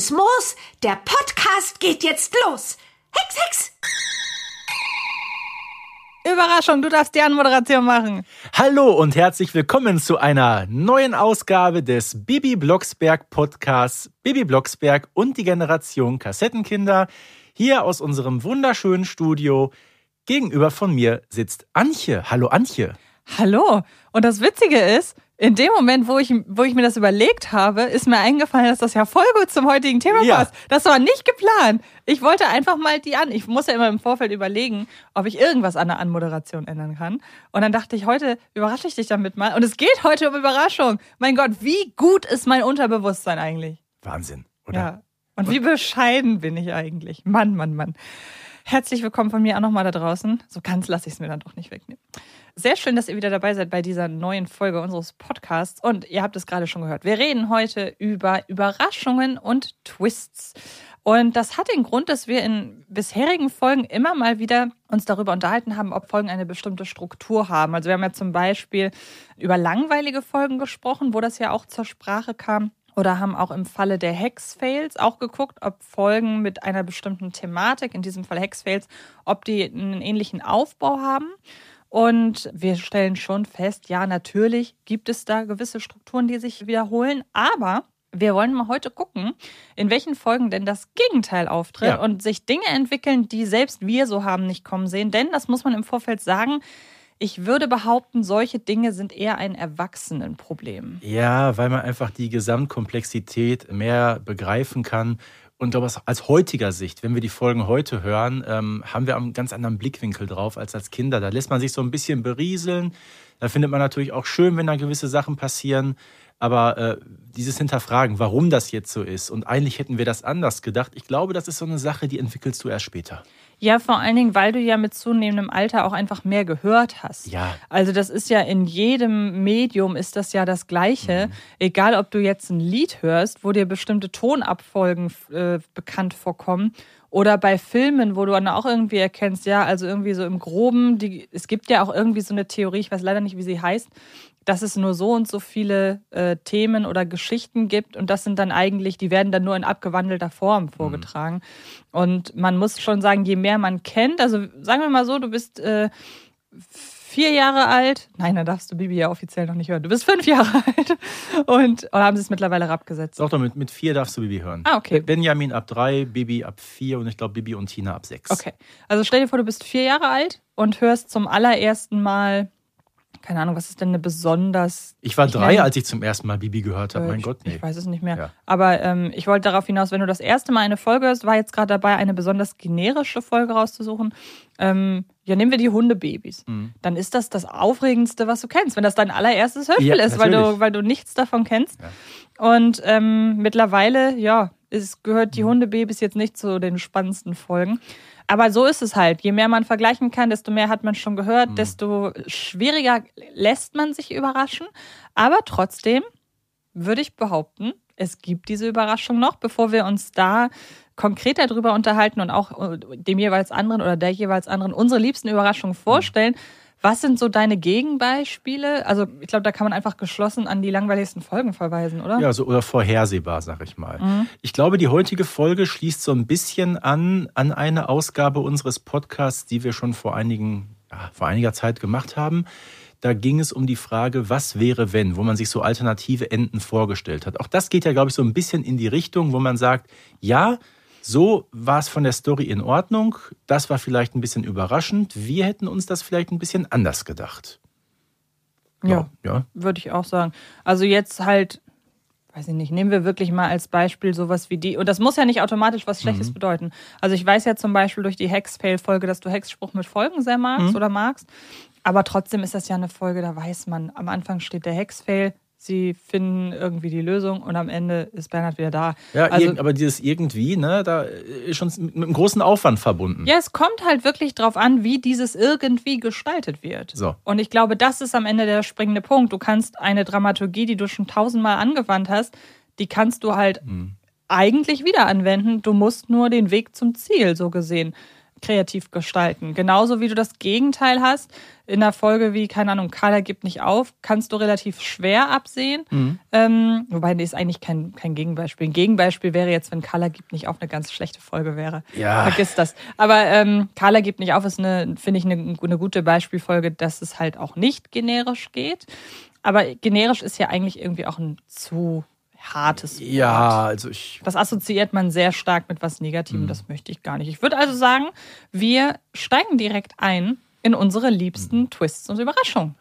Grünes Moos. Der Podcast geht jetzt los. Hex, Hex! Überraschung, du darfst die Anmoderation machen. Hallo und herzlich willkommen zu einer neuen Ausgabe des Bibi Blocksberg Podcasts Bibi Blocksberg und die Generation Kassettenkinder. Hier aus unserem wunderschönen Studio. Gegenüber von mir sitzt Antje. Hallo Antje. Hallo. Und das Witzige ist, in dem Moment, wo ich, wo ich mir das überlegt habe, ist mir eingefallen, dass das ja voll gut zum heutigen Thema Ja. passt. Das war nicht geplant. Ich wollte einfach mal die an. Ich muss ja immer im Vorfeld überlegen, ob ich irgendwas an der Anmoderation ändern kann. Und dann dachte ich, heute überrasche ich dich damit mal. Und es geht heute um Überraschung. Mein Gott, wie gut ist mein Unterbewusstsein eigentlich? Wahnsinn, oder? Ja. Und wie bescheiden bin ich eigentlich? Mann, Mann, Mann. Herzlich willkommen von mir auch nochmal da draußen. So ganz lasse ich es mir dann doch nicht wegnehmen. Sehr schön, dass ihr wieder dabei seid bei dieser neuen Folge unseres Podcasts. Und ihr habt es gerade schon gehört. Wir reden heute über Überraschungen und Twists. Und das hat den Grund, dass wir in bisherigen Folgen immer mal wieder uns darüber unterhalten haben, ob Folgen eine bestimmte Struktur haben. Also wir haben ja zum Beispiel über langweilige Folgen gesprochen, wo das ja auch zur Sprache kam. Oder haben auch im Falle der Hex-Fails auch geguckt, ob Folgen mit einer bestimmten Thematik, in diesem Fall Hex-Fails, ob die einen ähnlichen Aufbau haben. Und wir stellen schon fest, ja, natürlich gibt es da gewisse Strukturen, die sich wiederholen, aber wir wollen mal heute gucken, in welchen Folgen denn das Gegenteil auftritt Ja. und sich Dinge entwickeln, die selbst wir so haben nicht kommen sehen. Denn, das muss man im Vorfeld sagen, ich würde behaupten, solche Dinge sind eher ein Erwachsenenproblem. Ja, weil man einfach die Gesamtkomplexität mehr begreifen kann. Und glaube, als heutiger Sicht, wenn wir die Folgen heute hören, ähm, haben wir einen ganz anderen Blickwinkel drauf als als Kinder. Da lässt man sich so ein bisschen berieseln. Da findet man natürlich auch schön, wenn da gewisse Sachen passieren. Aber äh, dieses Hinterfragen, warum das jetzt so ist und eigentlich hätten wir das anders gedacht, ich glaube, das ist so eine Sache, die entwickelst du erst später. Ja, vor allen Dingen, weil du ja mit zunehmendem Alter auch einfach mehr gehört hast. Ja. Also das ist ja in jedem Medium ist das ja das Gleiche. Mhm. Egal, ob du jetzt ein Lied hörst, wo dir bestimmte Tonabfolgen äh, bekannt vorkommen. Oder bei Filmen, wo du dann auch irgendwie erkennst, ja, also irgendwie so im Groben, die, es gibt ja auch irgendwie so eine Theorie, ich weiß leider nicht, wie sie heißt, dass es nur so und so viele äh, Themen oder Geschichten gibt und das sind dann eigentlich, die werden dann nur in abgewandelter Form vorgetragen. Und man muss schon sagen, je mehr man kennt, also sagen wir mal so, du bist äh, vier Jahre alt, nein, da darfst du Bibi ja offiziell noch nicht hören, du bist fünf Jahre alt und oder haben sie es mittlerweile abgesetzt? Doch, doch, mit, mit vier darfst du Bibi hören. Ah, okay. Benjamin ab drei, Bibi ab vier und ich glaube Bibi und Tina ab sechs. Okay, also stell dir vor, du bist vier Jahre alt und hörst zum allerersten Mal, keine Ahnung, was ist denn eine besonders Ich war Ich drei, nenn- als ich zum ersten Mal Bibi gehört habe. Mein ich, Gott, nee. Ich weiß es nicht mehr. Ja. Aber ähm, ich wollte darauf hinaus, wenn du das erste Mal eine Folge hörst, war jetzt gerade dabei, eine besonders generische Folge rauszusuchen. Ähm, ja, nehmen wir die Hundebabys. Mhm. Dann ist das das Aufregendste, was du kennst, wenn das dein allererstes Hörspiel Ja, ist, weil du, weil du nichts davon kennst. Und ähm, mittlerweile, ja, es gehört Mhm. die Hundebabys jetzt nicht zu den spannendsten Folgen. Aber so ist es halt. Je mehr man vergleichen kann, desto mehr hat man schon Mhm. gehört, desto schwieriger lässt man sich überraschen. Aber trotzdem würde ich behaupten, es gibt diese Überraschung noch, bevor wir uns da konkreter drüber unterhalten und auch äh, dem jeweils anderen oder der jeweils anderen unsere liebsten Überraschungen vorstellen. Was sind so deine Gegenbeispiele? Also ich glaube, da kann man einfach geschlossen an die langweiligsten Folgen verweisen, oder? Ja, so oder vorhersehbar, sag ich mal. Mhm. Ich glaube, die heutige Folge schließt so ein bisschen an an eine Ausgabe unseres Podcasts, die wir schon vor einigen, ja, vor einiger Zeit gemacht haben. Da ging es um die Frage, was wäre wenn, wo man sich so alternative Enden vorgestellt hat. Auch das geht ja, glaube ich, so ein bisschen in die Richtung, wo man sagt, ja, so war es von der Story in Ordnung. Das war vielleicht ein bisschen überraschend. Wir hätten uns das vielleicht ein bisschen anders gedacht. Ja. ja. Würde ich auch sagen. Also jetzt halt, weiß ich nicht, nehmen wir wirklich mal als Beispiel sowas wie die. Und das muss ja nicht automatisch was Schlechtes bedeuten. Also ich weiß ja zum Beispiel durch die Hexfail-Folge, dass du Hexspruch mit Folgen sehr magst oder magst. Aber trotzdem ist das ja eine Folge, da weiß man, am Anfang steht der Hexfail, sie finden irgendwie die Lösung und am Ende ist Bernhard wieder da. Ja, also, aber dieses irgendwie, ne, da ist schon mit einem großen Aufwand verbunden. Ja, es kommt halt wirklich drauf an, wie dieses irgendwie gestaltet wird. So. Und ich glaube, das ist am Ende der springende Punkt. Du kannst eine Dramaturgie, die du schon tausendmal angewandt hast, die kannst du halt Mhm. eigentlich wieder anwenden. Du musst nur den Weg zum Ziel, so gesehen, kreativ gestalten. Genauso wie du das Gegenteil hast. In einer Folge wie, keine Ahnung, Carla gibt nicht auf, kannst du relativ schwer absehen. Mhm. Ähm, wobei, das ist eigentlich kein, kein Gegenbeispiel. Ein Gegenbeispiel wäre jetzt, wenn Carla gibt nicht auf eine ganz schlechte Folge wäre. Ja. Vergiss das. Aber ähm, Carla gibt nicht auf ist, eine, finde ich, eine, eine gute Beispielfolge, dass es halt auch nicht generisch geht. Aber generisch ist ja eigentlich irgendwie auch ein zu hartes Wort. Ja, also ich. Das assoziiert man sehr stark mit was Mhm. Negativem. Das möchte ich gar nicht. Ich würde also sagen, wir steigen direkt ein in unsere liebsten Mhm. Twists und Überraschungen.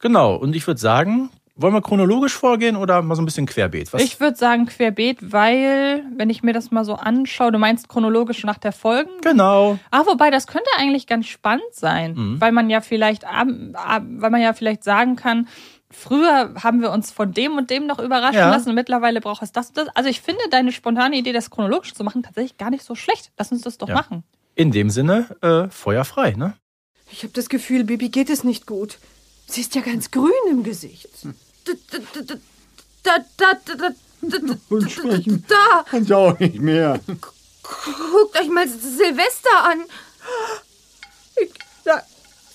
Genau. Und ich würde sagen, wollen wir chronologisch vorgehen oder mal so ein bisschen querbeet? Was? Ich würde sagen querbeet, weil, wenn ich mir das mal so anschaue, du meinst chronologisch nach der Folgen? genau. Ah, wobei, das könnte eigentlich ganz spannend sein, Mhm. weil man ja vielleicht, weil man ja vielleicht sagen kann, früher haben wir uns von dem und dem noch überraschen Ja. lassen und mittlerweile braucht es das und das. Also ich finde deine spontane Idee, das chronologisch zu machen, tatsächlich gar nicht so schlecht. Lass uns das doch Ja. machen. In dem Sinne, äh, Feuer frei, ne? Ich habe das Gefühl, Bibi geht es nicht gut. Sie ist ja ganz grün im Gesicht. Da, da, da, da, da, da, da, da, Und sprechen da, kann sie auch nicht mehr. guckt euch mal Silvester an. Ich, da,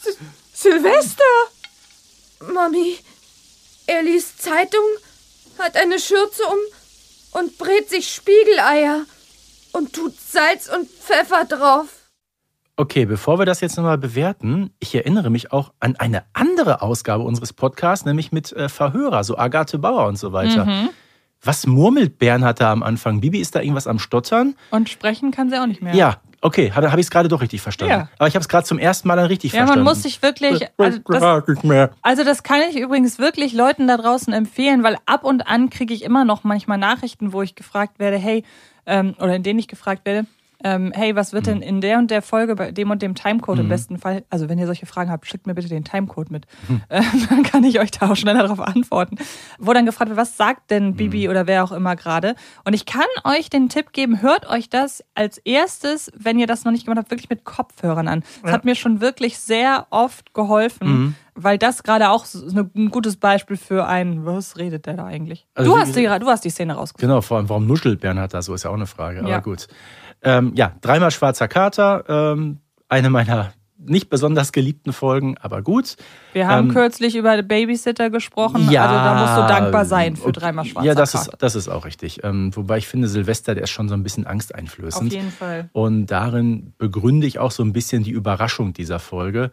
S- Silvester? Mami, er liest Zeitung, hat eine Schürze um und brät sich Spiegeleier und tut Salz und Pfeffer drauf. Okay, bevor wir das jetzt nochmal bewerten, ich erinnere mich auch an eine andere Ausgabe unseres Podcasts, nämlich mit äh, Verhörer, so Agathe Bauer und so weiter. Mhm. Was murmelt Bernhard da am Anfang? Bibi ist da irgendwas am Stottern? Und sprechen kann sie auch nicht mehr. Ja, okay, habe hab ich es gerade doch richtig verstanden. Ja. Aber ich habe es gerade zum ersten Mal dann richtig Ja, verstanden. man muss sich wirklich. Also das, also das kann ich übrigens wirklich Leuten da draußen empfehlen, weil ab und an kriege ich immer noch manchmal Nachrichten, wo ich gefragt werde, hey, ähm, oder in denen ich gefragt werde, ähm, hey, was wird denn in der und der Folge bei dem und dem Timecode im besten Fall? Also wenn ihr solche Fragen habt, schickt mir bitte den Timecode mit. Ähm, dann kann ich euch da auch schneller darauf antworten. Wo dann gefragt wird, was sagt denn Bibi oder wer auch immer gerade? Und ich kann euch den Tipp geben, hört euch das als erstes, wenn ihr das noch nicht gemacht habt, wirklich mit Kopfhörern an. Das hat mir schon wirklich sehr oft geholfen, weil das gerade auch so- so ein gutes Beispiel für ein, was redet der da eigentlich? Also du, hast die, du hast die Szene rausgefunden. Genau, vor allem, warum nuschelt Bernhard da so, ist ja auch eine Frage. Aber Ja. gut. Ähm, ja, dreimal schwarzer Kater, ähm, eine meiner nicht besonders geliebten Folgen, aber gut. Wir haben Ähm, kürzlich über Babysitter gesprochen, also da musst du dankbar sein für dreimal schwarzer Ja, das Kater. ist, das ist auch richtig. Ähm, wobei ich finde, Silvester, der ist schon so ein bisschen Auf angsteinflößend. jeden Fall. Und darin begründe ich auch so ein bisschen die Überraschung dieser Folge.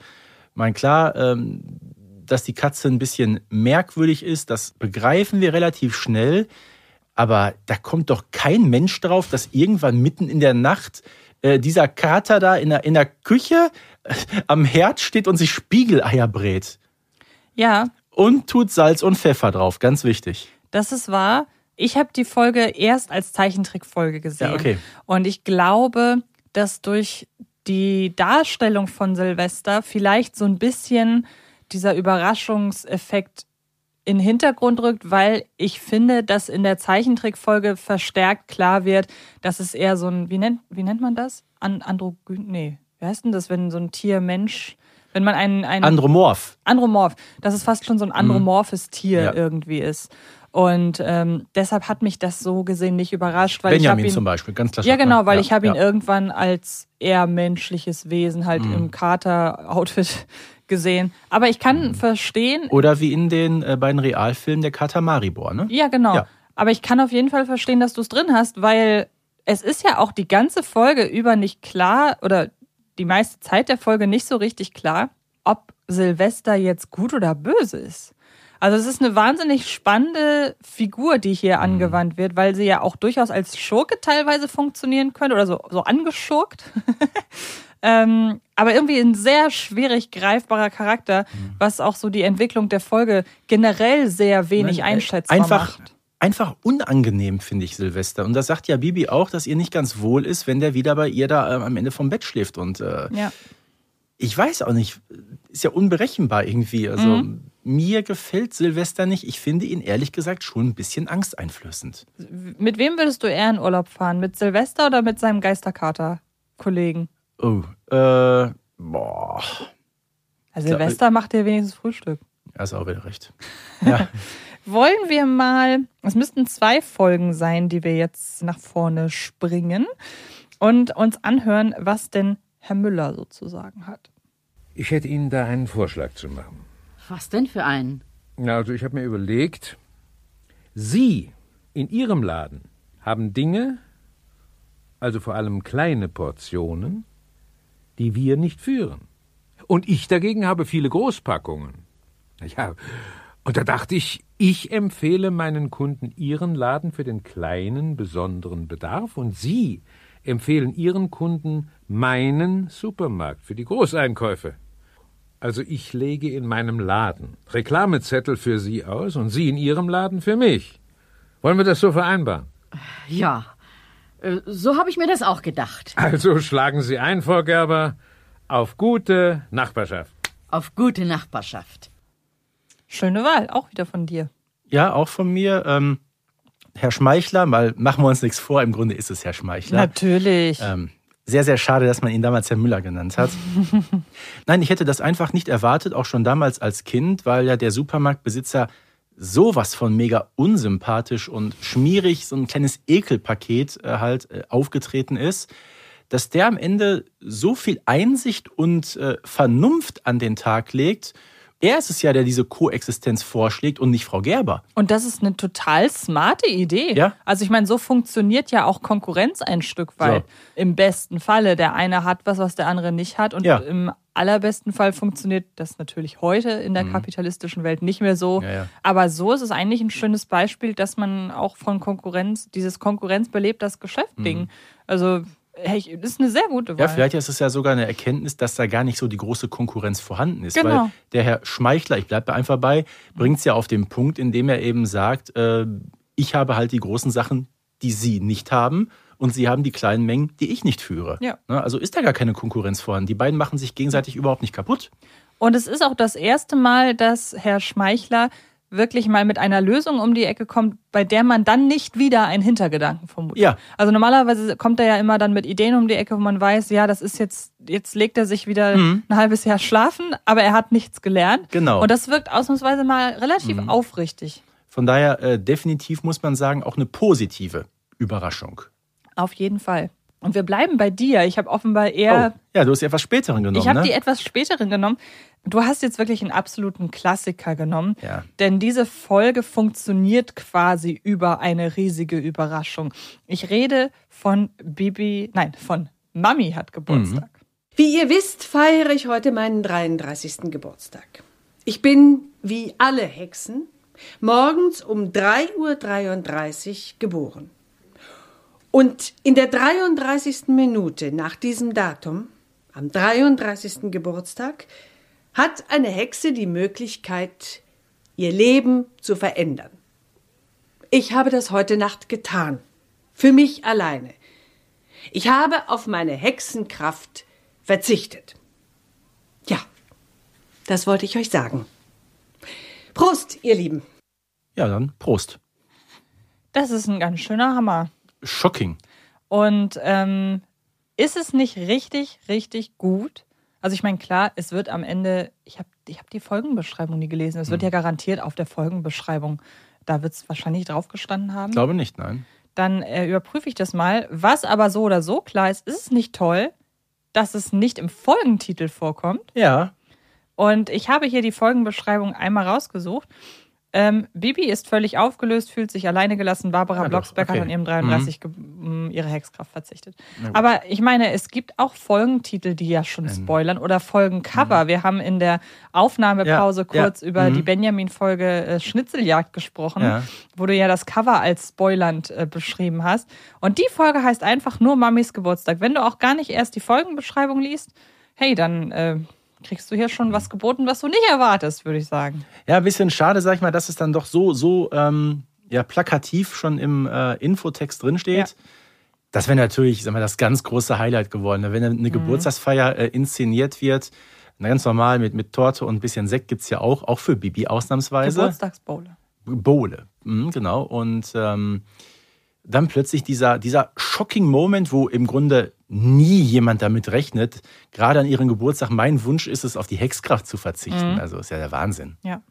Mein klar, ähm, dass die Katze ein bisschen merkwürdig ist, das begreifen wir relativ schnell. Aber da kommt doch kein Mensch drauf, dass irgendwann mitten in der Nacht äh, dieser Kater da in der, in der Küche äh, am Herd steht und sich Spiegeleier brät. Ja, Und tut Salz und Pfeffer drauf, ganz wichtig. das ist wahr. Ich habe die Folge erst als Zeichentrickfolge gesehen. Ja, okay. Und ich glaube, dass durch die Darstellung von Silvester vielleicht so ein bisschen dieser Überraschungseffekt in den Hintergrund rückt, weil ich finde, dass in der Zeichentrickfolge verstärkt klar wird, dass es eher so ein, wie nennt, wie nennt man das? An, Androgyn, nee, wie heißt denn das, wenn so ein Tier Mensch, wenn man einen, einen Andromorph. Andromorph, dass es fast schon so ein andromorphes Tier Mhm. Ja. irgendwie ist. Und ähm, deshalb hat mich das so gesehen nicht überrascht, weil Benjamin ich zum ihn, Beispiel, ganz klar. ja genau, weil Ja, ich habe ihn ja. irgendwann als eher menschliches Wesen halt Mhm. im Kater-Outfit gesehen. Aber ich kann Mhm. verstehen, Oder wie in den äh, beiden Realfilmen der Kater Maribor, ne? ja genau. Ja. Aber ich kann auf jeden Fall verstehen, dass du es drin hast, weil es ist ja auch die ganze Folge über nicht klar oder die meiste Zeit der Folge nicht so richtig klar, ob Silvester jetzt gut oder böse ist. Also es ist eine wahnsinnig spannende Figur, die hier angewandt wird, weil sie ja auch durchaus als Schurke teilweise funktionieren könnte oder so, so angeschurkt. ähm, aber irgendwie ein sehr schwierig greifbarer Charakter, was auch so die Entwicklung der Folge generell sehr wenig Nein, einschätzbar einfach, macht. Einfach unangenehm, finde ich, Silvester. Und das sagt ja Bibi auch, dass ihr nicht ganz wohl ist, wenn der wieder bei ihr da ähm, am Ende vom Bett schläft. Und äh, Ja. ich weiß auch nicht, ist ja unberechenbar irgendwie. Also Mhm. mir gefällt Silvester nicht. Ich finde ihn ehrlich gesagt schon ein bisschen angsteinflößend. Mit wem würdest du eher in Urlaub fahren? Mit Silvester oder mit seinem Geisterkater-Kollegen? Oh, äh, boah. Also Silvester macht ja wenigstens Frühstück. Hast auch wieder recht. Ja, Wollen wir mal, es müssten zwei Folgen sein, die wir jetzt nach vorne springen und uns anhören, was denn Herr Müller sozusagen hat. Ich hätte Ihnen da einen Vorschlag zu machen. Was denn für einen? Na, Also ich habe mir überlegt, Sie in Ihrem Laden haben Dinge, also vor allem kleine Portionen, die wir nicht führen. Und ich dagegen habe viele Großpackungen. Ja, und da dachte ich, ich empfehle meinen Kunden Ihren Laden für den kleinen, besonderen Bedarf und Sie empfehlen Ihren Kunden meinen Supermarkt für die Großeinkäufe. Also ich lege in meinem Laden Reklamezettel für Sie aus und Sie in Ihrem Laden für mich. Wollen wir das so vereinbaren? Ja, so habe ich mir das auch gedacht. Also schlagen Sie ein, Frau Gerber, auf gute Nachbarschaft. Auf gute Nachbarschaft. Schöne Wahl, auch wieder von dir. Ja, auch von mir. Ähm, Herr Schmeichler, mal machen wir uns nichts vor, im Grunde ist es Herr Schmeichler. Natürlich. Ähm, sehr, sehr schade, dass man ihn damals Herr Müller genannt hat. Nein, ich hätte das einfach nicht erwartet, auch schon damals als Kind, weil ja der Supermarktbesitzer sowas von mega unsympathisch und schmierig, so ein kleines Ekelpaket äh, halt äh, aufgetreten ist, dass der am Ende so viel Einsicht und äh, Vernunft an den Tag legt. Er ist es ja, der diese Koexistenz vorschlägt und nicht Frau Gerber. Und das ist eine total smarte Idee. Ja. Also ich meine, so funktioniert ja auch Konkurrenz ein Stück weit. Im besten Falle. Der eine hat was, was der andere nicht hat. Und Ja. im allerbesten Fall funktioniert das natürlich heute in der kapitalistischen Welt nicht mehr so. Mhm. Ja, ja. Aber so ist es eigentlich ein schönes Beispiel, dass man auch von Konkurrenz, dieses Konkurrenz belebt das Geschäft-Ding. Also, hey, das ist eine sehr gute Wahl. Ja, vielleicht ist es ja sogar eine Erkenntnis, dass da gar nicht so die große Konkurrenz vorhanden ist. Genau. Weil der Herr Schmeichler, ich bleibe einfach bei, bringt es ja auf den Punkt, indem er eben sagt, äh, ich habe halt die großen Sachen, die Sie nicht haben. Und Sie haben die kleinen Mengen, die ich nicht führe. Ja. Ne, Also ist da gar keine Konkurrenz vorhanden. Die beiden machen sich gegenseitig überhaupt nicht kaputt. Und es ist auch das erste Mal, dass Herr Schmeichler wirklich mal mit einer Lösung um die Ecke kommt, bei der man dann nicht wieder einen Hintergedanken vermutet. Ja. Also normalerweise kommt er ja immer dann mit Ideen um die Ecke, wo man weiß, ja, das ist jetzt, jetzt legt er sich wieder ein halbes Jahr schlafen, aber er hat nichts gelernt. Mhm. Genau. Mhm. Und das wirkt ausnahmsweise mal relativ aufrichtig. Von daher äh, definitiv muss man sagen, auch eine positive Überraschung. Auf jeden Fall. Und wir bleiben bei dir. Ich habe offenbar eher oh, ja, du hast die etwas späteren genommen, Ich habe ne? die etwas späteren genommen. Du hast jetzt wirklich einen absoluten Klassiker genommen. Ja. Denn diese Folge funktioniert quasi über eine riesige Überraschung. Ich rede von Bibi, nein, von Mami hat Geburtstag. Wie ihr wisst, feiere ich heute meinen 33. Geburtstag. Ich bin, wie alle Hexen, morgens um 3.33 Uhr geboren. Und in der 33. Minute nach diesem Datum, am 33. Geburtstag, hat eine Hexe die Möglichkeit, ihr Leben zu verändern. Ich habe das heute Nacht getan. Für mich alleine. Ich habe auf meine Hexenkraft verzichtet. Ja, das wollte ich euch sagen. Prost, ihr Lieben. Ja, dann Prost. Das ist ein ganz schöner Hammer. Shocking. Und ähm, ist es nicht richtig, richtig gut? Also ich meine, klar, es wird am Ende, ich habe ich hab die Folgenbeschreibung nie gelesen. Es wird Hm. ja garantiert auf der Folgenbeschreibung, da wird es wahrscheinlich drauf gestanden haben. Ich glaube nicht, nein. dann äh, überprüfe ich das mal. Was aber so oder so klar ist, ist es nicht toll, dass es nicht im Folgentitel vorkommt. Ja. Und ich habe hier die Folgenbeschreibung einmal rausgesucht. Ähm, Bibi ist völlig aufgelöst, fühlt sich alleine gelassen. Barbara doch, Blocksberg hat okay. an ihrem 33 ge- m, ihre Hexkraft verzichtet. Aber ich meine, es gibt auch Folgentitel, die ja schon spoilern oder Folgencover. Wir haben in der Aufnahmepause Mhm. Ja, ja. kurz über Mhm. die Benjamin-Folge äh, Schnitzeljagd gesprochen, Ja. wo du ja das Cover als spoilernd äh, beschrieben hast. Und die Folge heißt einfach nur Mamis Geburtstag. Wenn du auch gar nicht erst die Folgenbeschreibung liest, hey, dann äh, kriegst du hier schon was geboten, was du nicht erwartest, würde ich sagen. Ja, ein bisschen schade, sag ich mal, dass es dann doch so, so ähm, ja, plakativ schon im äh, Infotext drinsteht. Ja. Das wäre natürlich, sag mal, das ganz große Highlight geworden. ne? Wenn eine Mhm. Geburtstagsfeier äh, inszeniert wird, na, ganz normal mit, mit Torte und ein bisschen Sekt gibt's ja auch, auch für Bibi ausnahmsweise. Geburtstagsbowle. Bowle, mhm, genau. Und ähm, dann plötzlich dieser, dieser shocking Moment, wo im Grunde nie jemand damit rechnet, gerade an ihren Geburtstag, mein Wunsch ist es, auf die Hexkraft zu verzichten. Also ist ja der Wahnsinn. Ja.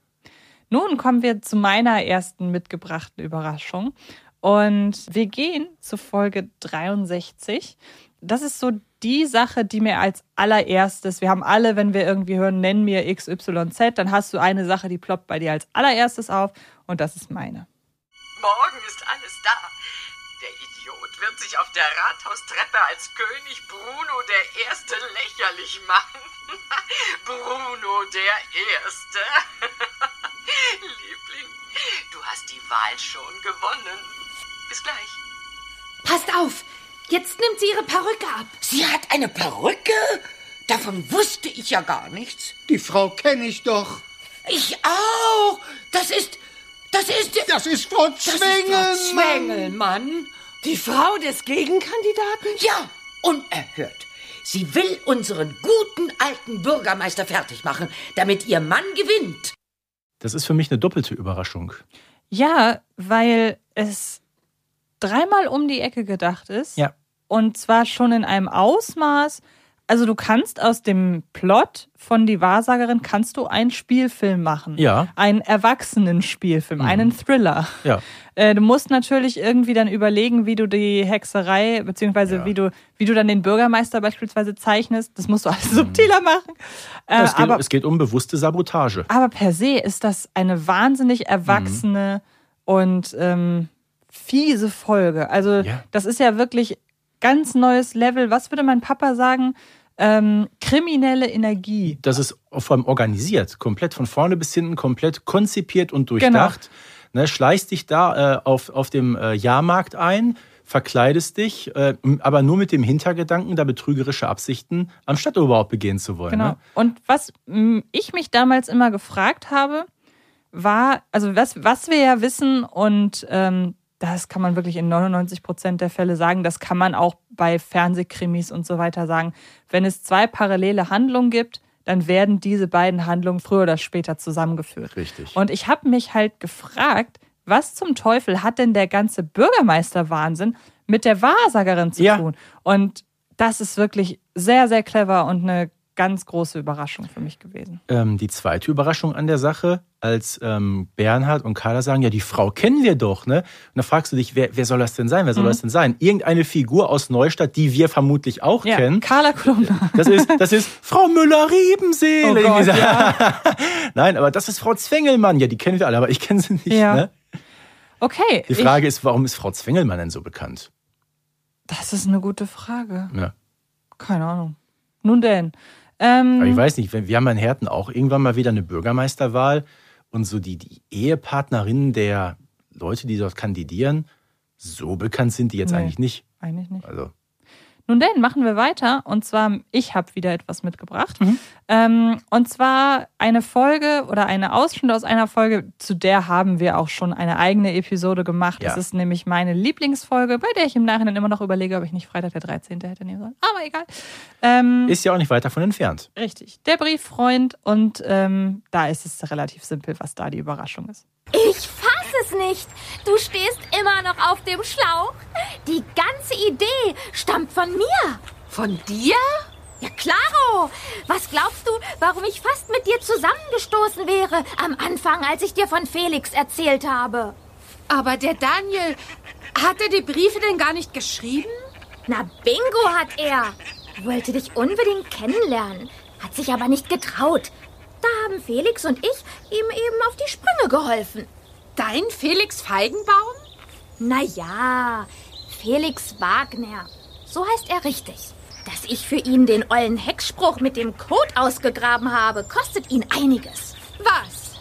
Nun kommen wir zu meiner ersten mitgebrachten Überraschung. Und wir gehen zu Folge 63. Das ist so die Sache, die mir als allererstes, wir haben alle, wenn wir irgendwie hören, nenn mir XYZ, dann hast du eine Sache, die ploppt bei dir als allererstes auf und das ist meine. Morgen ist alles da. Wird sich auf der Rathaustreppe als König Bruno der Erste lächerlich machen. Bruno der Erste. Liebling, du hast die Wahl schon gewonnen. Bis gleich. Passt auf! Jetzt nimmt sie ihre Perücke ab. Sie hat eine Perücke? Davon wusste ich ja gar nichts. Die Frau kenne ich doch. Ich auch. Das ist. Das ist. Das ist Frau das ist Frau Zwengelmann. Die Frau des Gegenkandidaten? Ja, unerhört. Sie will unseren guten alten Bürgermeister fertig machen, damit ihr Mann gewinnt. Das ist für mich eine doppelte Überraschung. Ja, weil es dreimal um die Ecke gedacht ist. Ja. Und zwar schon in einem Ausmaß. Also du kannst aus dem Plot von Die Wahrsagerin kannst du einen Spielfilm machen. Ja. Einen Erwachsenen-Spielfilm, einen Thriller. Ja. Äh, du musst natürlich irgendwie dann überlegen, wie du die Hexerei, beziehungsweise Ja. wie, du, wie du dann den Bürgermeister beispielsweise zeichnest. Das musst du alles subtiler machen. Äh, es, geht, aber, es geht um bewusste Sabotage. aber per se ist das eine wahnsinnig erwachsene und ähm, fiese Folge. Also Ja. das ist ja wirklich ganz neues Level. Was würde mein Papa sagen? Ähm, kriminelle Energie. Das ist vor allem organisiert, komplett von vorne bis hinten, komplett konzipiert und durchdacht. Ne, schleichst dich da äh, auf, auf dem äh, Jahrmarkt ein, verkleidest dich, äh, aber nur mit dem Hintergedanken, da betrügerische Absichten am Stadtoberhaupt begehen zu wollen. Genau. Ne? Und was m, ich mich damals immer gefragt habe, war, also was, was wir ja wissen und ähm, das kann man wirklich in 99 Prozent der Fälle sagen, das kann man auch bei Fernsehkrimis und so weiter sagen. Wenn es zwei parallele Handlungen gibt, dann werden diese beiden Handlungen früher oder später zusammengeführt. Richtig. Und ich habe mich halt gefragt, was zum Teufel hat denn der ganze Bürgermeister-Wahnsinn mit der Wahrsagerin zu Ja. tun? Und das ist wirklich sehr, sehr clever und eine ganz große Überraschung für mich gewesen. Ähm, die zweite Überraschung an der Sache, als ähm, Bernhard und Carla sagen, ja, die Frau kennen wir doch, ne? Und da fragst du dich, wer, wer soll das denn sein? Wer soll das denn sein? Irgendeine Figur aus Neustadt, die wir vermutlich auch Ja, kennen. Carla Kolumna. Das ist, das ist Frau Müller-Riebenseele. Oh Gott, so. Nein, aber das ist Frau Zwengelmann. Ja, die kennen wir alle, aber ich kenne sie nicht. Ja. Ne? Okay, Die Frage ist, warum ist Frau Zwengelmann denn so bekannt? ich, das ist eine gute Frage. Ja. Keine Ahnung. Nun denn. Ähm, Aber ich weiß nicht, wir haben in Herten auch irgendwann mal wieder eine Bürgermeisterwahl und so die, die Ehepartnerinnen der Leute, die dort kandidieren, so bekannt sind die jetzt Nee. eigentlich nicht. eigentlich nicht. Also, Nun denn, machen wir weiter. Und zwar, ich habe wieder etwas mitgebracht. Mhm. Ähm, und zwar eine Folge oder eine Ausschnitt aus einer Folge, zu der haben wir auch schon eine eigene Episode gemacht. Ja. Das ist nämlich meine Lieblingsfolge, bei der ich im Nachhinein immer noch überlege, ob ich nicht Freitag der 13. hätte nehmen sollen. Aber egal. Ähm, ist ja auch nicht weit davon entfernt. richtig. Der Brieffreund. Und ähm, da ist es relativ simpel, was da die Überraschung ist. Ich es nicht. Du stehst immer noch auf dem Schlauch. Die ganze Idee stammt von mir. Von dir? Ja, klaro. Was glaubst du, warum ich fast mit dir zusammengestoßen wäre am Anfang, als ich dir von Felix erzählt habe? Aber der Daniel, hat er die Briefe denn gar nicht geschrieben? Na, bingo hat er. Wollte dich unbedingt kennenlernen, hat sich aber nicht getraut. Da haben Felix und ich ihm eben auf die Sprünge geholfen. Dein Felix Feigenbaum? Na ja, Felix Wagner. So heißt er richtig. Dass ich für ihn den ollen Heckspruch mit dem Code ausgegraben habe, kostet ihn einiges. Was?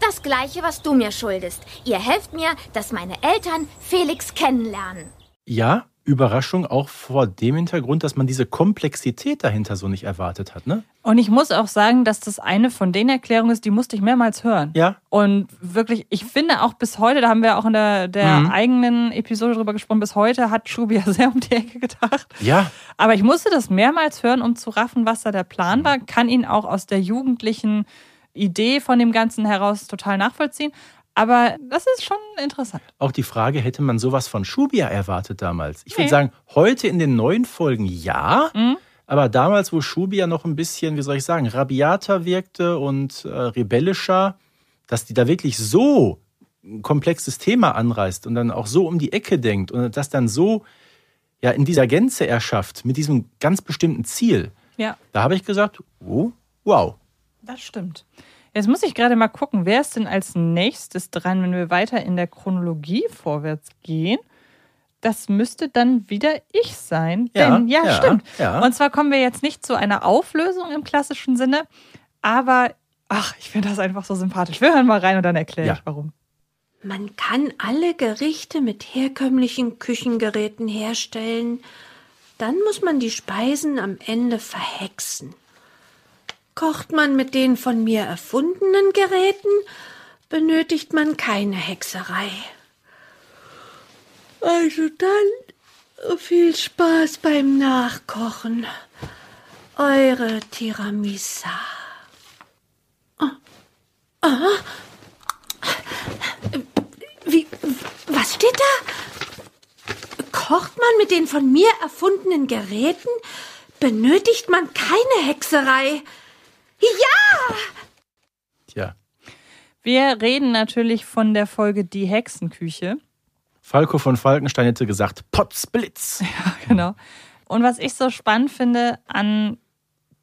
Das gleiche, was du mir schuldest. Ihr helft mir, dass meine Eltern Felix kennenlernen. Ja, Überraschung auch vor dem Hintergrund, dass man diese Komplexität dahinter so nicht erwartet hat, ne? Und ich muss auch sagen, dass das eine von den Erklärungen ist, die musste ich mehrmals hören. Ja. Und wirklich, ich finde auch bis heute, da haben wir auch in der, der Mhm. eigenen Episode drüber gesprochen, bis heute hat Schubi ja sehr um die Ecke gedacht. Ja, Aber ich musste das mehrmals hören, um zu raffen, was da der Mhm. Plan war. Kann ihn auch aus der jugendlichen Idee von dem Ganzen heraus total nachvollziehen. Aber das ist schon interessant. auch die Frage, hätte man sowas von Schubia erwartet damals? Ich würde Nee. sagen, heute in den neuen Folgen ja, Mhm. aber damals, wo Schubia noch ein bisschen, wie soll ich sagen, rabiater wirkte und äh, rebellischer, dass die da wirklich so ein komplexes Thema anreißt und dann auch so um die Ecke denkt und das dann so ja in dieser Gänze erschafft, mit diesem ganz bestimmten Ziel, Ja, da habe ich gesagt, oh, wow. das stimmt. Jetzt muss ich gerade mal gucken, wer ist denn als nächstes dran, wenn wir weiter in der Chronologie vorwärts gehen? Das müsste dann wieder ich sein. Ja, Denn, ja, ja, stimmt. ja. Und zwar kommen wir jetzt nicht zu einer Auflösung im klassischen Sinne, aber ach, ich finde das einfach so sympathisch. Wir hören mal rein und dann erkläre Ja. ich warum. Man kann alle Gerichte mit herkömmlichen Küchengeräten herstellen. Dann muss man die Speisen am Ende verhexen. Kocht man mit den von mir erfundenen Geräten, benötigt man keine Hexerei. Also dann viel Spaß beim Nachkochen. Eure Tiramisa. Wie, was steht da? Kocht man mit den von mir erfundenen Geräten? Benötigt man keine Hexerei? Ja! Tja, Wir reden natürlich von der Folge Die Hexenküche. Falco von Falkenstein hätte gesagt, Potzblitz. Genau. Und was ich so spannend finde an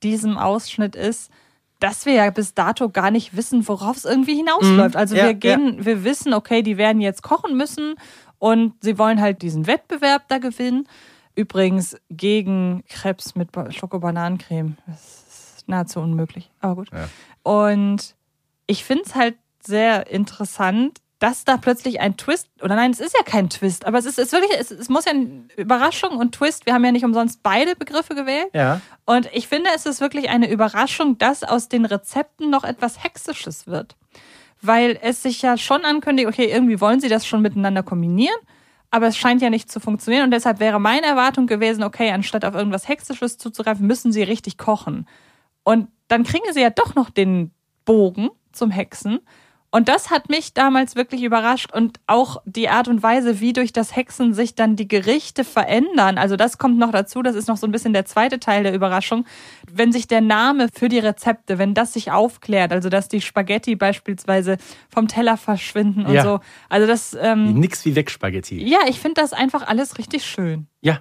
diesem Ausschnitt ist, dass wir ja bis dato gar nicht wissen, worauf es irgendwie hinausläuft. Mhm. Also Ja, wir gehen, wir wissen, okay, die werden jetzt kochen müssen und sie wollen halt diesen Wettbewerb da gewinnen. Übrigens gegen Krebs mit Ba- Schoko-Bananencreme. Das ist nahezu unmöglich. Aber gut. Ja. Und ich finde es halt sehr interessant, dass da plötzlich ein Twist, oder nein, es ist ja kein Twist, aber es ist, ist wirklich, es, es muss ja eine Überraschung und Twist, wir haben ja nicht umsonst beide Begriffe gewählt. Ja. Und ich finde, es ist wirklich eine Überraschung, dass aus den Rezepten noch etwas Hexisches wird. Weil es sich ja schon ankündigt, okay, irgendwie wollen sie das schon miteinander kombinieren, aber es scheint ja nicht zu funktionieren. Und deshalb wäre meine Erwartung gewesen, okay, anstatt auf irgendwas Hexisches zuzugreifen, müssen sie richtig kochen. Und dann kriegen sie ja doch noch den Bogen zum Hexen. Und das hat mich damals wirklich überrascht und auch die Art und Weise, wie durch das Hexen sich dann die Gerichte verändern. Also das kommt noch dazu, das ist noch so ein bisschen der zweite Teil der Überraschung. Wenn sich der Name für die Rezepte, wenn das sich aufklärt, also dass die Spaghetti beispielsweise vom Teller verschwinden und Ja. so. Also das, ähm, Nix wie Wegspaghetti. ja, ich finde das einfach alles richtig schön. Ja,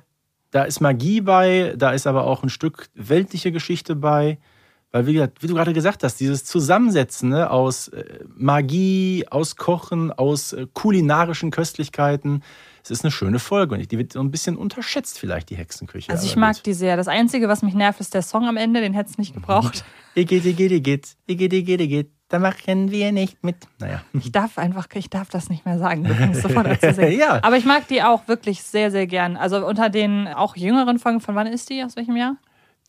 da ist Magie bei, da ist aber auch ein Stück weltliche Geschichte bei. Weil, wie, gesagt, wie du gerade gesagt hast, dieses Zusammensetzen ne, aus äh, Magie, aus Kochen, aus äh, kulinarischen Köstlichkeiten, es ist eine schöne Folge. Und die wird so ein bisschen unterschätzt, vielleicht, die Hexenküche. Also ich mag gut. die sehr. Das Einzige, was mich nervt, ist der Song am Ende, den hätte es nicht gebraucht. Igitt, igitt, igitt, igitt, igitt, igitt, da machen wir nicht mit. Naja. Ich darf einfach, ich darf das nicht mehr sagen. Du sofort singen. Ja. Aber ich mag die auch wirklich sehr, sehr gern. Also unter den auch jüngeren Folgen, von wann ist die? Aus welchem Jahr?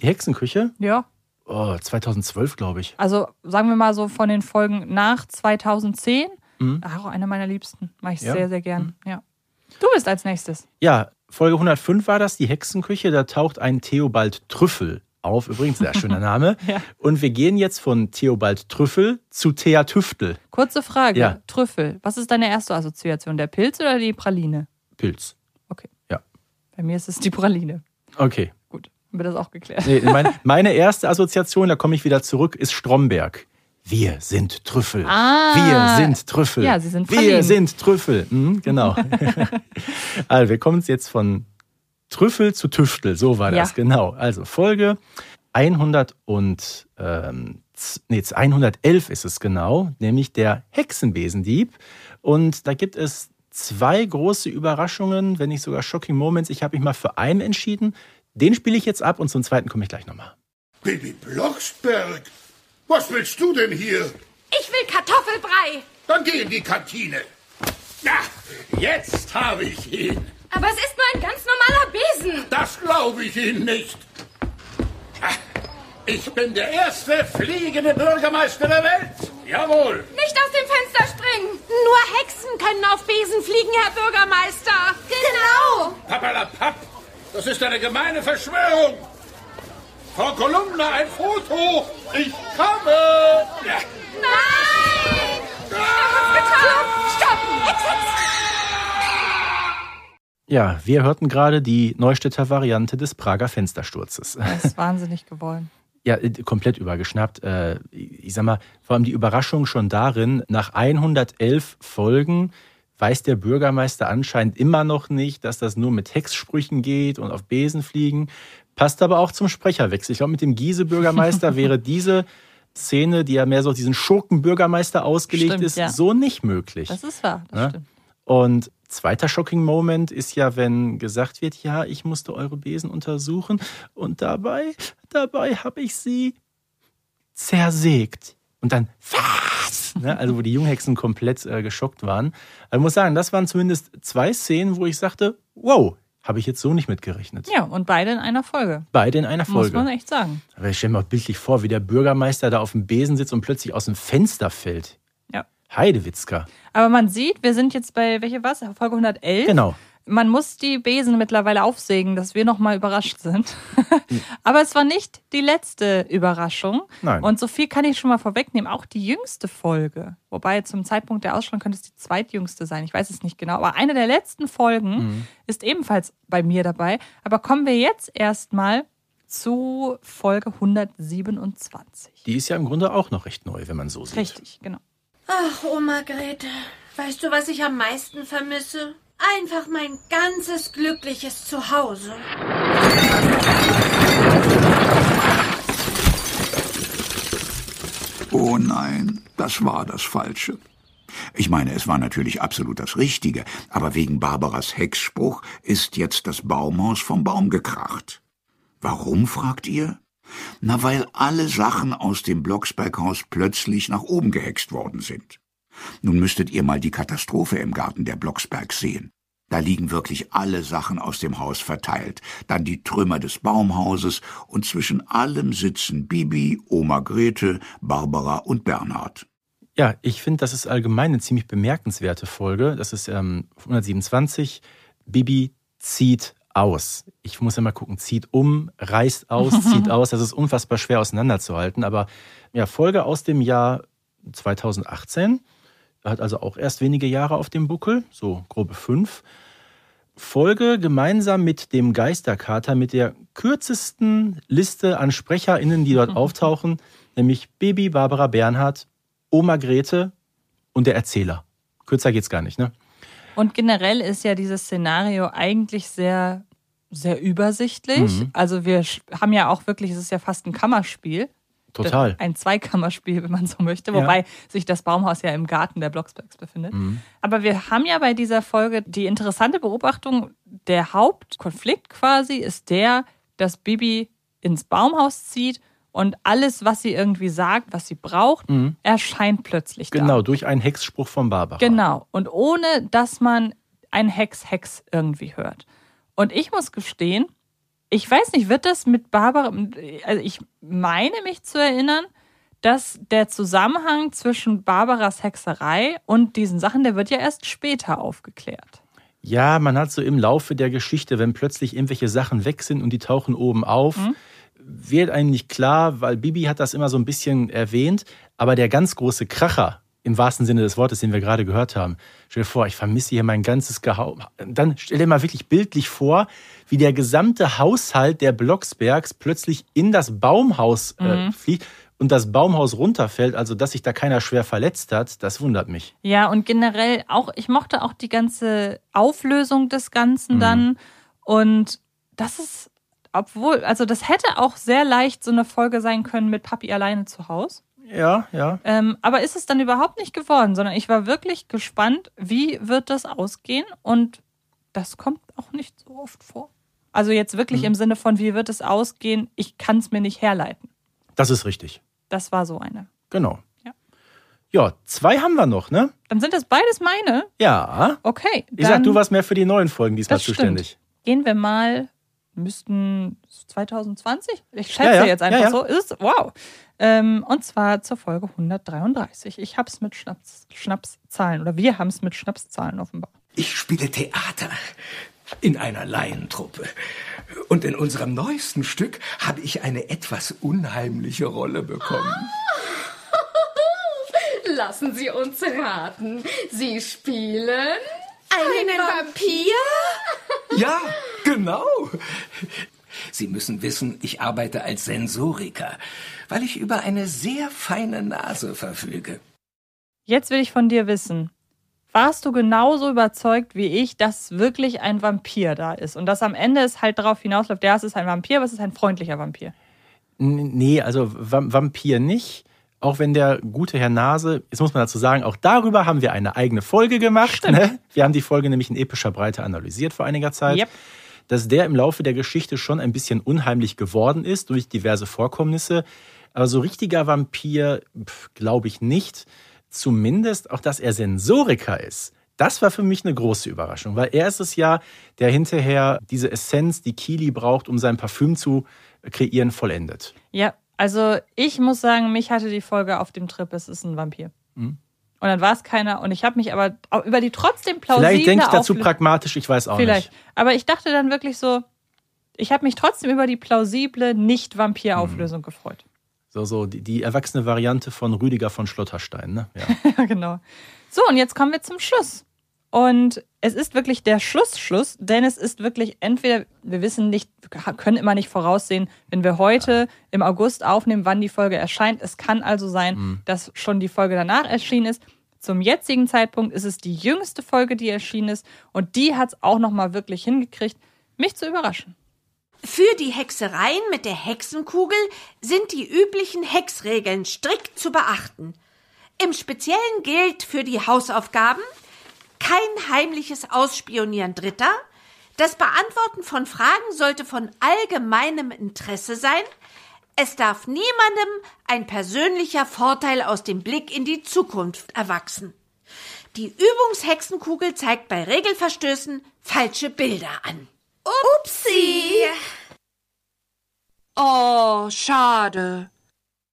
Die Hexenküche? Ja. Oh, 2012, glaube ich. Also sagen wir mal so von den Folgen nach 2010. Mhm. Auch eine meiner liebsten. Mag ich Ja. sehr, sehr gern. Ja. Du bist als nächstes. Ja, Folge 105 war das, die Hexenküche. Da taucht ein Theobald Trüffel auf. Übrigens, sehr schöner Name. Ja. Und wir gehen jetzt von Theobald Trüffel zu Thea Tüftel. Kurze Frage. Ja. Trüffel. Was ist deine erste Assoziation? Der Pilz oder die Praline? Pilz. Okay. Ja. Bei mir ist es die Praline. Okay. Haben wir das auch geklärt. Nee, mein, meine erste Assoziation, da komme ich wieder zurück, ist Stromberg. Wir sind Trüffel. Ah. wir sind Trüffel. Ja, sie sind Wir Pralinen. sind Trüffel. Mhm, genau. also, wir kommen jetzt von Trüffel zu Tüftel. So war das, Ja. genau. Also, Folge 100 und, ähm, nee, 111 ist es genau, nämlich der Hexenbesendieb. Und da gibt es zwei große Überraschungen, wenn nicht sogar Shocking Moments. Ich habe mich mal für einen entschieden. Den spiele ich jetzt ab und zum zweiten komme ich gleich nochmal. Baby Blocksberg, was willst du denn hier? Ich will Kartoffelbrei. Dann geh in die Kantine. Ja, jetzt habe ich ihn. Aber es ist nur ein ganz normaler Besen. Das glaube ich Ihnen nicht. Ah, Ich bin der erste fliegende Bürgermeister der Welt. Jawohl. Nicht aus dem Fenster springen. Nur Hexen können auf Besen fliegen, Herr Bürgermeister. Genau. Pappalapapp, das ist eine gemeine Verschwörung. Frau Kolumna, ein Foto. Ich komme. Ja. Nein. Ah! Stopp. Hex. Ja, wir hörten gerade die Neustädter Variante des Prager Fenstersturzes. Das ist wahnsinnig gewollt. Ja, komplett übergeschnappt. Äh, Ich sag mal, vor allem die Überraschung schon darin, nach 111 Folgen weiß der Bürgermeister anscheinend immer noch nicht, dass das nur mit Hexsprüchen geht und auf Besen fliegen. Passt aber auch zum Sprecherwechsel. Ich glaube, mit dem Giese-Bürgermeister wäre diese Szene, die ja mehr so auf diesen Schurken-Bürgermeister ausgelegt Stimmt, ist, ja. so nicht möglich. Das ist wahr, das Ne? stimmt. Und zweiter Shocking Moment ist ja, wenn gesagt wird, ja, ich musste eure Besen untersuchen und dabei, dabei habe ich sie zersägt. Und dann, was? Ne? Also wo die Junghexen komplett äh, geschockt waren. Also ich muss sagen, das waren zumindest zwei Szenen, wo ich sagte, wow, habe ich jetzt so nicht mitgerechnet. Ja, und beide in einer Folge. Beide in einer Muss Folge. man echt sagen. Aber ich stelle mir auch bildlich vor, wie der Bürgermeister da auf dem Besen sitzt und plötzlich aus dem Fenster fällt. Ja. Heidewitzka. Aber man sieht, wir sind jetzt bei, welche was? Folge 111? Genau. Man muss die Besen mittlerweile aufsägen, dass wir nochmal überrascht sind. Aber es war nicht die letzte Überraschung. Nein. Und so viel kann ich schon mal vorwegnehmen. Auch die jüngste Folge, wobei zum Zeitpunkt der Ausstrahlung könnte es die zweitjüngste sein. Ich weiß es nicht genau. Aber eine der letzten Folgen Mhm. ist ebenfalls bei mir dabei. Aber kommen wir jetzt erstmal zu Folge 127. Die ist ja im Grunde auch noch recht neu, wenn man so sieht. Richtig, genau. Ach, Oma Grete, weißt du, was ich am meisten vermisse? Einfach mein ganzes glückliches Zuhause. Oh nein, das war das Falsche. Ich meine, es war natürlich absolut das Richtige, aber wegen Barbaras Hexspruch ist jetzt das Baumhaus vom Baum gekracht. Warum, fragt ihr? Na, weil alle Sachen aus dem Blocksberghaus plötzlich nach oben gehext worden sind. Nun müsstet ihr mal die Katastrophe im Garten der Blocksbergs sehen. Da liegen wirklich alle Sachen aus dem Haus verteilt, dann die Trümmer des Baumhauses und zwischen allem sitzen Bibi, Oma Grete, Barbara und Bernhard. Ja, ich finde, das ist allgemein eine ziemlich bemerkenswerte Folge. Das ist ähm, 127. Bibi zieht aus. Ich muss immer gucken, zieht um, reißt aus, zieht aus. Das ist unfassbar schwer auseinanderzuhalten. Aber ja, Folge aus dem Jahr 2018. Hat also auch erst wenige Jahre auf dem Buckel, so grobe fünf. Folge gemeinsam mit dem Geisterkater mit der kürzesten Liste an SprecherInnen, die dort auftauchen, nämlich Baby Barbara Bernhardt, Oma Grete und der Erzähler. Kürzer geht's gar nicht, ne? Und generell ist ja dieses Szenario eigentlich sehr, sehr übersichtlich. Mhm. Also wir haben ja auch wirklich, es ist ja fast ein Kammerspiel. Total. Ein Zweikammerspiel, wenn man so möchte, Ja. wobei sich das Baumhaus ja im Garten der Blocksbergs befindet. Mhm. Aber wir haben ja bei dieser Folge die interessante Beobachtung, der Hauptkonflikt quasi ist der, dass Bibi ins Baumhaus zieht und alles, was sie irgendwie sagt, was sie braucht, Mhm. erscheint plötzlich da. Genau, durch einen Hexspruch von Barbara. Genau. Und ohne, dass man ein Hex-Hex irgendwie hört. Und ich muss gestehen, ich weiß nicht, wird das mit Barbara, also ich meine mich zu erinnern, dass der Zusammenhang zwischen Barbaras Hexerei und diesen Sachen, der wird ja erst später aufgeklärt. Ja, man hat so im Laufe der Geschichte, wenn plötzlich irgendwelche Sachen weg sind und die tauchen oben auf, Mhm. wird einem nicht klar, weil Bibi hat das immer so ein bisschen erwähnt, aber der ganz große Kracher, im wahrsten Sinne des Wortes, den wir gerade gehört haben, stell dir vor, ich vermisse hier mein ganzes Gehaus. Dann stell dir mal wirklich bildlich vor, wie der gesamte Haushalt der Blocksbergs plötzlich in das Baumhaus äh, Mhm. fliegt und das Baumhaus runterfällt, also dass sich da keiner schwer verletzt hat, das wundert mich. Ja, und generell auch, ich mochte auch die ganze Auflösung des Ganzen Mhm. dann. Und das ist, obwohl, also das hätte auch sehr leicht so eine Folge sein können mit Papi alleine zu Hause. Ja, ja. Ähm, aber ist es dann überhaupt nicht geworden, sondern ich war wirklich gespannt, wie wird das ausgehen und das kommt auch nicht so oft vor. Also jetzt wirklich Mhm. im Sinne von, wie wird es ausgehen, ich kann es mir nicht herleiten. Das ist richtig. Das war so eine. Genau. Ja. Zwei haben wir noch, ne? Dann sind das beides meine. Ja. Okay. Ich sag, du warst mehr für die neuen Folgen diesmal Das stimmt. zuständig. Gehen wir mal, müssten 2020? Ich schätze Ja, ja. jetzt einfach Ja, so. Ist? Wow. Ähm, und zwar zur Folge 133. Ich hab's mit Schnaps, Schnapszahlen oder wir haben es mit Schnapszahlen offenbar. Ich spiele Theater in einer Laientruppe. Und in unserem neuesten Stück habe ich eine etwas unheimliche Rolle bekommen. Lassen Sie uns raten. Sie spielen Einen Vampir? Ja, genau. Sie müssen wissen, ich arbeite als Sensoriker, weil ich über eine sehr feine Nase verfüge. Jetzt will ich von dir wissen, warst du genauso überzeugt wie ich, dass wirklich ein Vampir da ist und dass am Ende es halt darauf hinausläuft, ja, es ist ein Vampir, aber es ist ein freundlicher Vampir? Nee, also Vam- Vampir nicht. Auch wenn der gute Herr Nase, jetzt muss man dazu sagen, auch darüber haben wir eine eigene Folge gemacht. Ne? Wir haben die Folge nämlich in epischer Breite analysiert vor einiger Zeit. Yep. Dass der im Laufe der Geschichte schon ein bisschen unheimlich geworden ist durch diverse Vorkommnisse. Aber so richtiger Vampir glaube ich nicht. Zumindest auch, dass er Sensoriker ist. Das war für mich eine große Überraschung, weil er ist es ja, der hinterher diese Essenz, die Kili braucht, um sein Parfüm zu kreieren, vollendet. Ja, also ich muss sagen, mich hatte die Folge auf dem Trip, es ist ein Vampir. Mhm. Und dann war es keiner und ich habe mich aber über die trotzdem plausible Vielleicht denke ich dazu Auflö- pragmatisch, ich weiß auch Vielleicht. nicht. Aber ich dachte dann wirklich so, ich habe mich trotzdem über die plausible Nicht-Vampir-Auflösung Mhm. gefreut. So, so die, die erwachsene Variante von Rüdiger von Schlotterstein, ne? Ja, genau. So, und jetzt kommen wir zum Schluss. Und es ist wirklich der Schlussschluss, denn es ist wirklich entweder, wir wissen nicht, können immer nicht voraussehen, wenn wir heute im August aufnehmen, wann die Folge erscheint. Es kann also sein, Mhm. dass schon die Folge danach erschienen ist. Zum jetzigen Zeitpunkt ist es die jüngste Folge, die erschienen ist. Und die hat es auch nochmal wirklich hingekriegt, mich zu überraschen. Für die Hexereien mit der Hexenkugel sind die üblichen Hexregeln strikt zu beachten. Im Speziellen gilt für die Hausaufgaben kein heimliches Ausspionieren Dritter, das Beantworten von Fragen sollte von allgemeinem Interesse sein, es darf niemandem ein persönlicher Vorteil aus dem Blick in die Zukunft erwachsen. Die Übungshexenkugel zeigt bei Regelverstößen falsche Bilder an. Upsi! Oh, schade.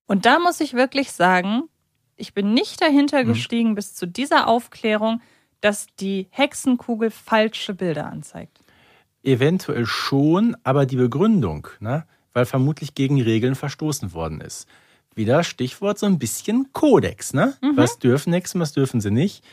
Und da muss ich wirklich sagen, ich bin nicht dahinter gestiegen bis zu dieser Aufklärung, dass die Hexenkugel falsche Bilder anzeigt. Eventuell schon, aber die Begründung, ne? weil vermutlich gegen Regeln verstoßen worden ist. Wieder Stichwort so ein bisschen Kodex, ne? Mhm. Was dürfen Hexen, was dürfen sie nicht?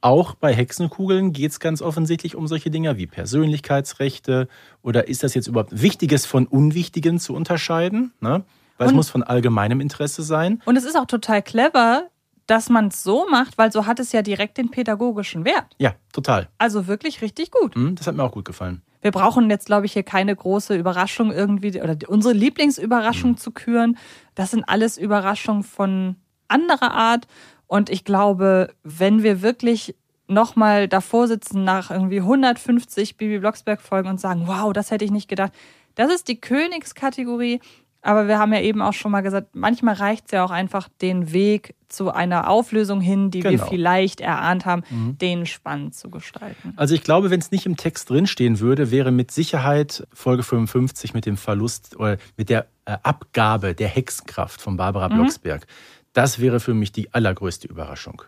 Auch bei Hexenkugeln geht es ganz offensichtlich um solche Dinge wie Persönlichkeitsrechte oder ist das jetzt überhaupt Wichtiges von Unwichtigen zu unterscheiden? Ne? Weil es Und- muss von allgemeinem Interesse sein. Und es ist auch total clever, dass man es so macht, weil so hat es ja direkt den pädagogischen Wert. Ja, total. Also wirklich richtig gut. Hm, Das hat mir auch gut gefallen. Wir brauchen jetzt, glaube ich, hier keine große Überraschung irgendwie oder unsere Lieblingsüberraschung zu küren. Das sind alles Überraschungen von anderer Art. Und ich glaube, wenn wir wirklich nochmal davor sitzen nach irgendwie 150 Bibi Blocksberg-Folgen und sagen, wow, das hätte ich nicht gedacht. Das ist die Königskategorie. Aber wir haben ja eben auch schon mal gesagt, manchmal reicht es ja auch einfach, den Weg zu einer Auflösung hin, die wir Genau. vielleicht erahnt haben, Mhm. den spannend zu gestalten. Also ich glaube, wenn es nicht im Text drinstehen würde, wäre mit Sicherheit Folge 55 mit dem Verlust oder mit der äh, Abgabe der Hexenkraft von Barbara Mhm. Blocksberg. Das wäre für mich die allergrößte Überraschung.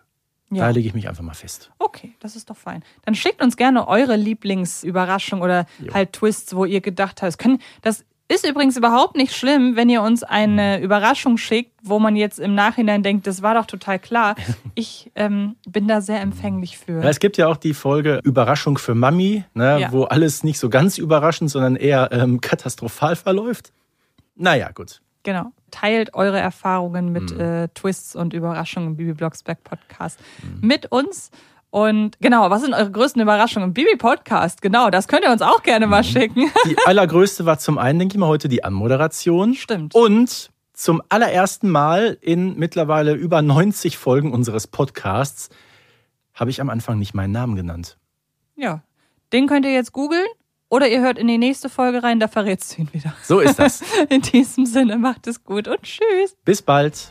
Ja. Da lege ich mich einfach mal fest. Okay, das ist doch fein. Dann schickt uns gerne eure Lieblingsüberraschung oder halt Twists, wo ihr gedacht habt. Es können, das ist übrigens überhaupt nicht schlimm, wenn ihr uns eine Überraschung schickt, wo man jetzt im Nachhinein denkt, das war doch total klar. Ich ähm, bin da sehr empfänglich für. Ja, es gibt ja auch die Folge Überraschung für Mami, ne, Ja. wo alles nicht so ganz überraschend, sondern eher ähm, katastrophal verläuft. Naja, gut. Genau. Teilt eure Erfahrungen mit Mhm. äh, Twists und Überraschungen im Bibi Blocksberg Podcast mit uns. Und genau, was sind eure größten Überraschungen im Bibi Podcast? Genau, das könnt ihr uns auch gerne Mhm. mal schicken. Die allergrößte war zum einen, denke ich mal, heute die Anmoderation. Stimmt. Und zum allerersten Mal in mittlerweile über 90 Folgen unseres Podcasts habe ich am Anfang nicht meinen Namen genannt. Ja, den könnt ihr jetzt googeln oder ihr hört in die nächste Folge rein, da verrätst du ihn wieder. So ist das. In diesem Sinne, macht es gut und tschüss. Bis bald.